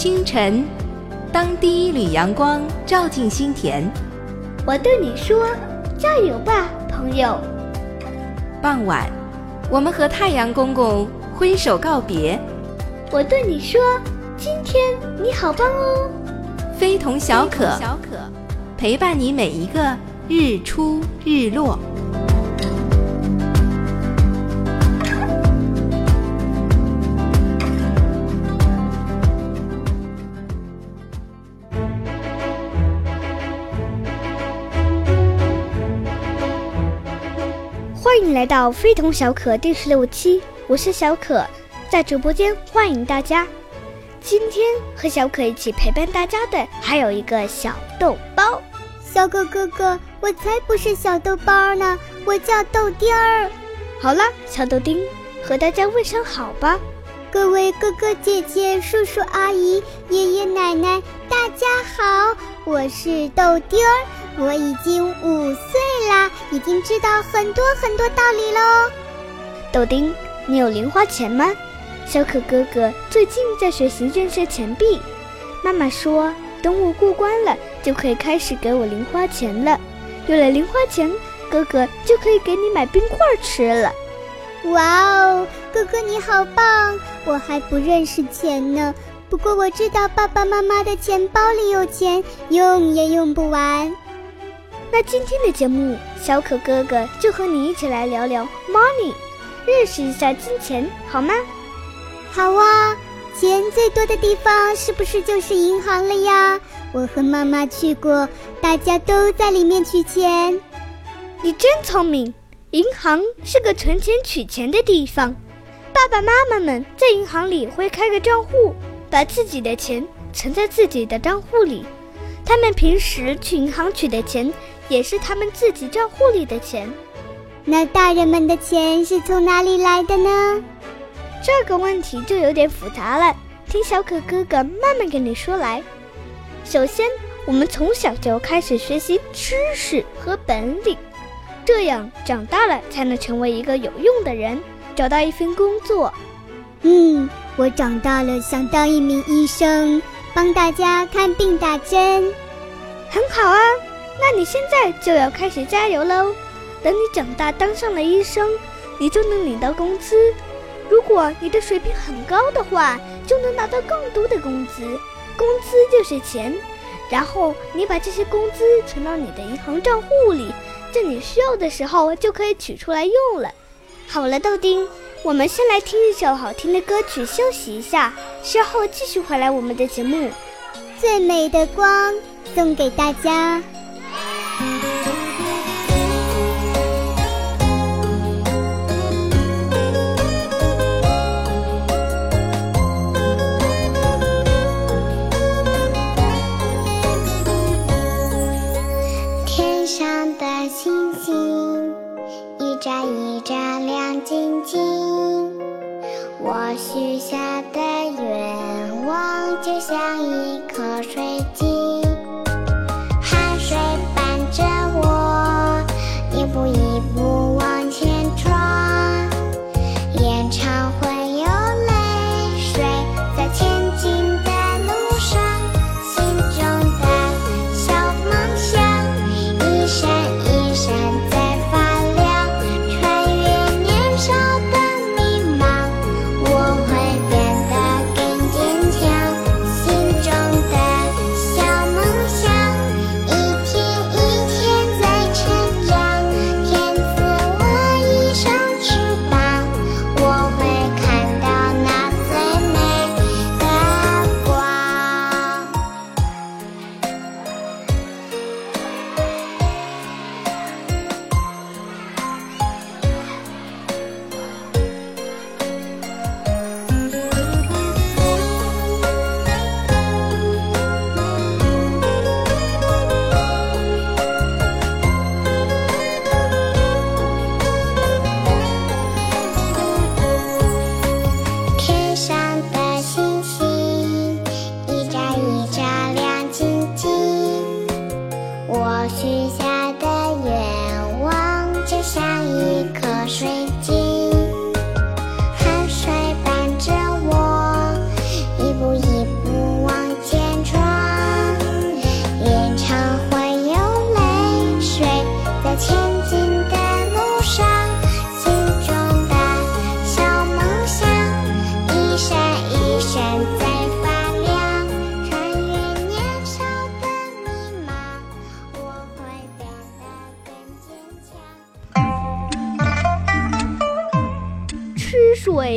清晨，当第一缕阳光照进心田，我对你说：“加油吧，朋友。”傍晚，我们和太阳公公挥手告别，我对你说：“今天你好棒哦。”非同小可，小可陪伴你每一个日出日落。来到非同小可第十六期，我是小可，在直播间欢迎大家。今天和小可一起陪伴大家的还有一个小豆包。小可哥哥，我才不是小豆包呢，我叫豆丁儿。好了，小豆丁，和大家问声好吧。各位哥哥姐姐、叔叔阿姨、爷爷奶奶，大家好，我是豆丁儿。我已经五岁啦，已经知道很多很多道理喽。豆丁，你有零花钱吗？小可哥哥最近在学习认识钱币，妈妈说等我过关了就可以开始给我零花钱了。有了零花钱，哥哥就可以给你买冰块吃了。哇哦，哥哥你好棒！我还不认识钱呢，不过我知道爸爸妈妈的钱包里有钱，用也用不完。那今天的节目，小可哥哥就和你一起来聊聊 money，认识一下金钱，好吗？好啊，钱最多的地方是不是就是银行了呀？我和妈妈去过，大家都在里面取钱。你真聪明，银行是个存钱取钱的地方，爸爸妈妈们在银行里会开个账户，把自己的钱存在自己的账户里，他们平时去银行取的钱。也是他们自己账户里的钱，那大人们的钱是从哪里来的呢？这个问题就有点复杂了，听小可哥哥慢慢跟你说来。首先，我们从小就开始学习知识和本领，这样长大了才能成为一个有用的人，找到一份工作。嗯，我长大了想当一名医生，帮大家看病打针，很好啊。那你现在就要开始加油喽！等你长大当上了医生，你就能领到工资。如果你的水平很高的话，就能拿到更多的工资。工资就是钱，然后你把这些工资存到你的银行账户里，在你需要的时候就可以取出来用了。好了，豆丁，我们先来听一首好听的歌曲休息一下，稍后继续回来我们的节目。最美的光送给大家。た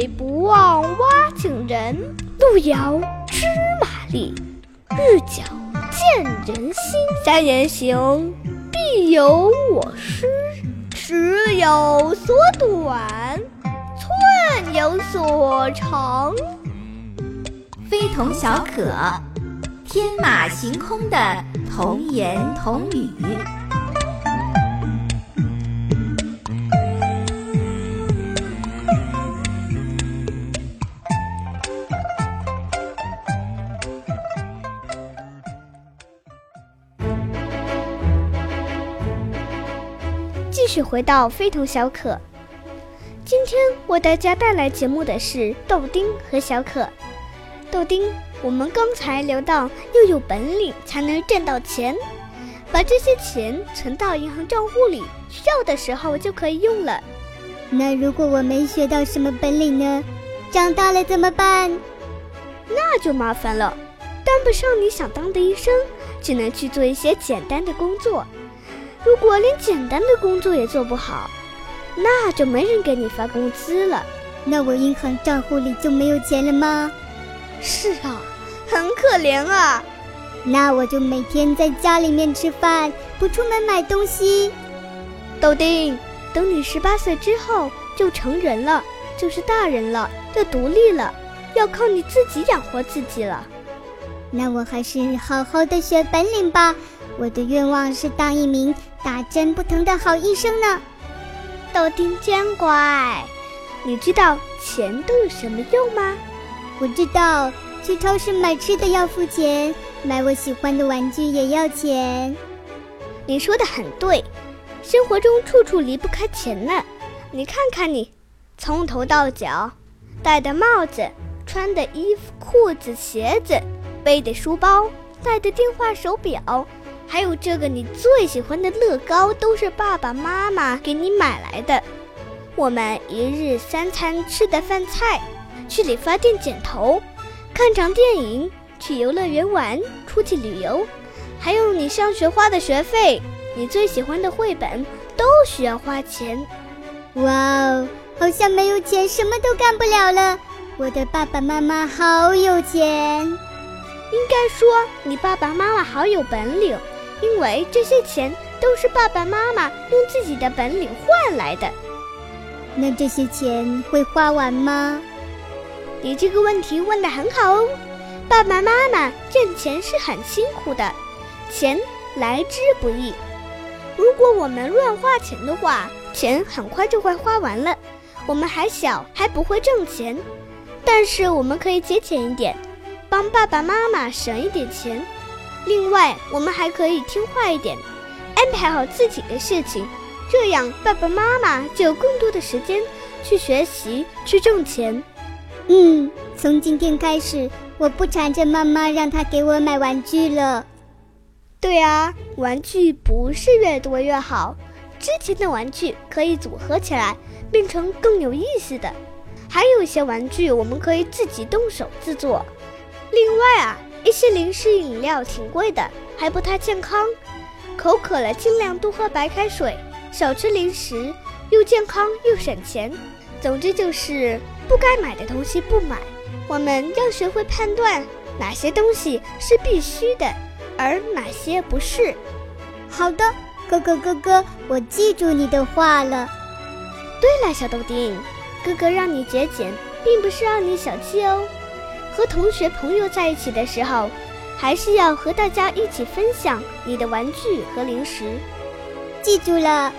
不忘挖井人，路遥知马力，日久见人心。三人行，必有我师。尺有所短，寸有所长。非同小可，天马行空的童言童语。继续回到非同小可。今天为大家带来节目的是豆丁和小可。豆丁，我们刚才聊到要有本领才能挣到钱，把这些钱存到银行账户里，需要的时候就可以用了。那如果我没学到什么本领呢？长大了怎么办？那就麻烦了，当不上你想当的医生，只能去做一些简单的工作。如果连简单的工作也做不好，那就没人给你发工资了。那我银行账户里就没有钱了吗？是啊，很可怜啊。那我就每天在家里面吃饭，不出门买东西。豆丁，等你十八岁之后就成人了，就是大人了，要独立了，要靠你自己养活自己了。那我还是好好的学本领吧。我的愿望是当一名打针不疼的好医生呢。豆丁真乖，你知道钱都有什么用吗？我知道，去超市买吃的要付钱，买我喜欢的玩具也要钱。你说的很对，生活中处处离不开钱呢。你看看你，从头到脚，戴的帽子、穿的衣服、裤子、鞋子，背的书包、带的电话手表。还有这个你最喜欢的乐高，都是爸爸妈妈给你买来的。我们一日三餐吃的饭菜，去理发店剪头，看场电影，去游乐园玩，出去旅游，还有你上学花的学费，你最喜欢的绘本，都需要花钱。哇哦，好像没有钱什么都干不了了。我的爸爸妈妈好有钱，应该说你爸爸妈妈好有本领。因为这些钱都是爸爸妈妈用自己的本领换来的，那这些钱会花完吗？你这个问题问得很好哦。爸爸妈妈挣钱是很辛苦的，钱来之不易。如果我们乱花钱的话，钱很快就会花完了。我们还小，还不会挣钱，但是我们可以节俭一点，帮爸爸妈妈省一点钱。另外，我们还可以听话一点，安排好自己的事情，这样爸爸妈妈就有更多的时间去学习、去挣钱。嗯，从今天开始，我不缠着妈妈让她给我买玩具了。对啊，玩具不是越多越好，之前的玩具可以组合起来，变成更有意思的。还有一些玩具我们可以自己动手制作。另外啊。一些零食饮料挺贵的，还不太健康。口渴了尽量多喝白开水，少吃零食，又健康又省钱。总之就是不该买的东西不买。我们要学会判断哪些东西是必须的，而哪些不是。好的，哥哥哥哥，我记住你的话了。对了，小豆丁，哥哥让你节俭，并不是让你小气哦。和同学朋友在一起的时候，还是要和大家一起分享你的玩具和零食。记住了，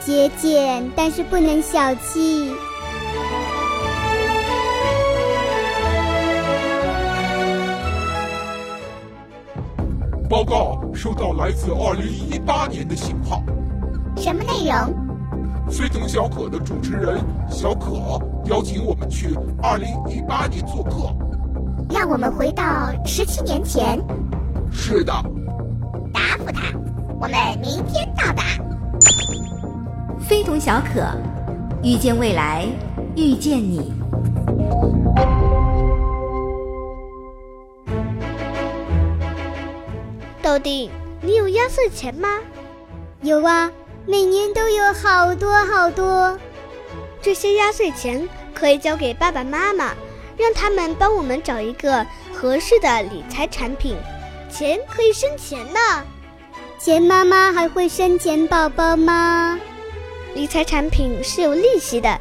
节俭，但是不能小气。报告，收到来自二零一八年的信号。什么内容？非同小可的主持人小可邀请我们去二零一八年做客。让我们回到十七年前。是的。答复他，我们明天到达。非同小可，遇见未来，遇见你。豆丁，你有压岁钱吗？有啊，每年都有好多好多。这些压岁钱。可以交给爸爸妈妈，让他们帮我们找一个合适的理财产品。钱可以生钱呢，钱妈妈还会生钱宝宝吗？理财产品是有利息的，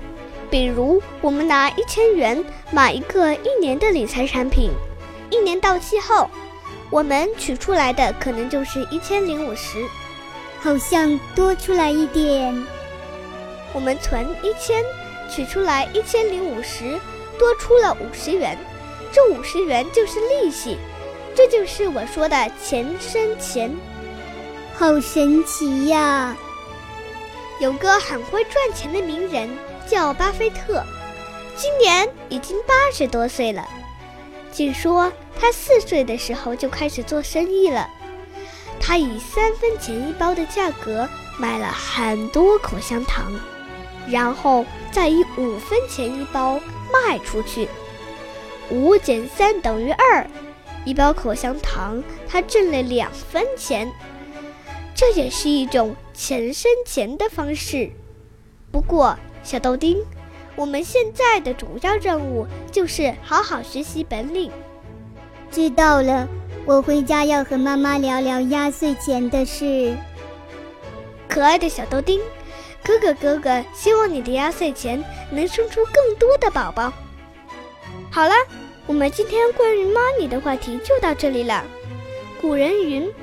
比如我们拿一千元买一个一年的理财产品，一年到期后，我们取出来的可能就是一千零五十，好像多出来一点。我们存一千，取出来一千零五十，多出了五十元，这五十元就是利息。这就是我说的钱生钱，好神奇呀！有个很会赚钱的名人叫巴菲特，今年已经八十多岁了。据说他四岁的时候就开始做生意了。他以三分钱一包的价格买了很多口香糖，然后再以五分钱一包卖出去。五减三等于二。一包口香糖，他挣了两分钱，这也是一种钱生钱的方式。不过，小豆丁，我们现在的主要任务就是好好学习本领。知道了，我回家要和妈妈聊聊压岁钱的事。可爱的小豆丁，哥哥哥哥希望你的压岁钱能生出更多的宝宝。好了。我们今天关于 money 的话题就到这里了。古人云：“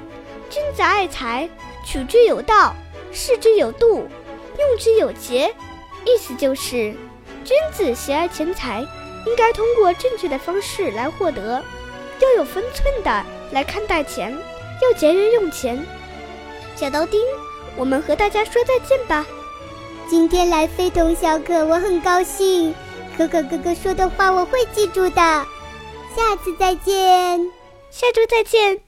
君子爱财，取之有道，视之有度，用之有节。”意思就是，君子喜爱钱财，应该通过正确的方式来获得，要有分寸的来看待钱，要节约用钱。小豆丁，我们和大家说再见吧。今天来非同小可，我很高兴。可可哥哥说的话我会记住的。下次再见，下周再见。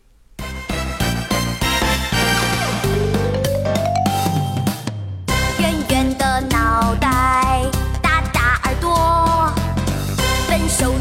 圆圆的脑袋，大大耳朵，笨手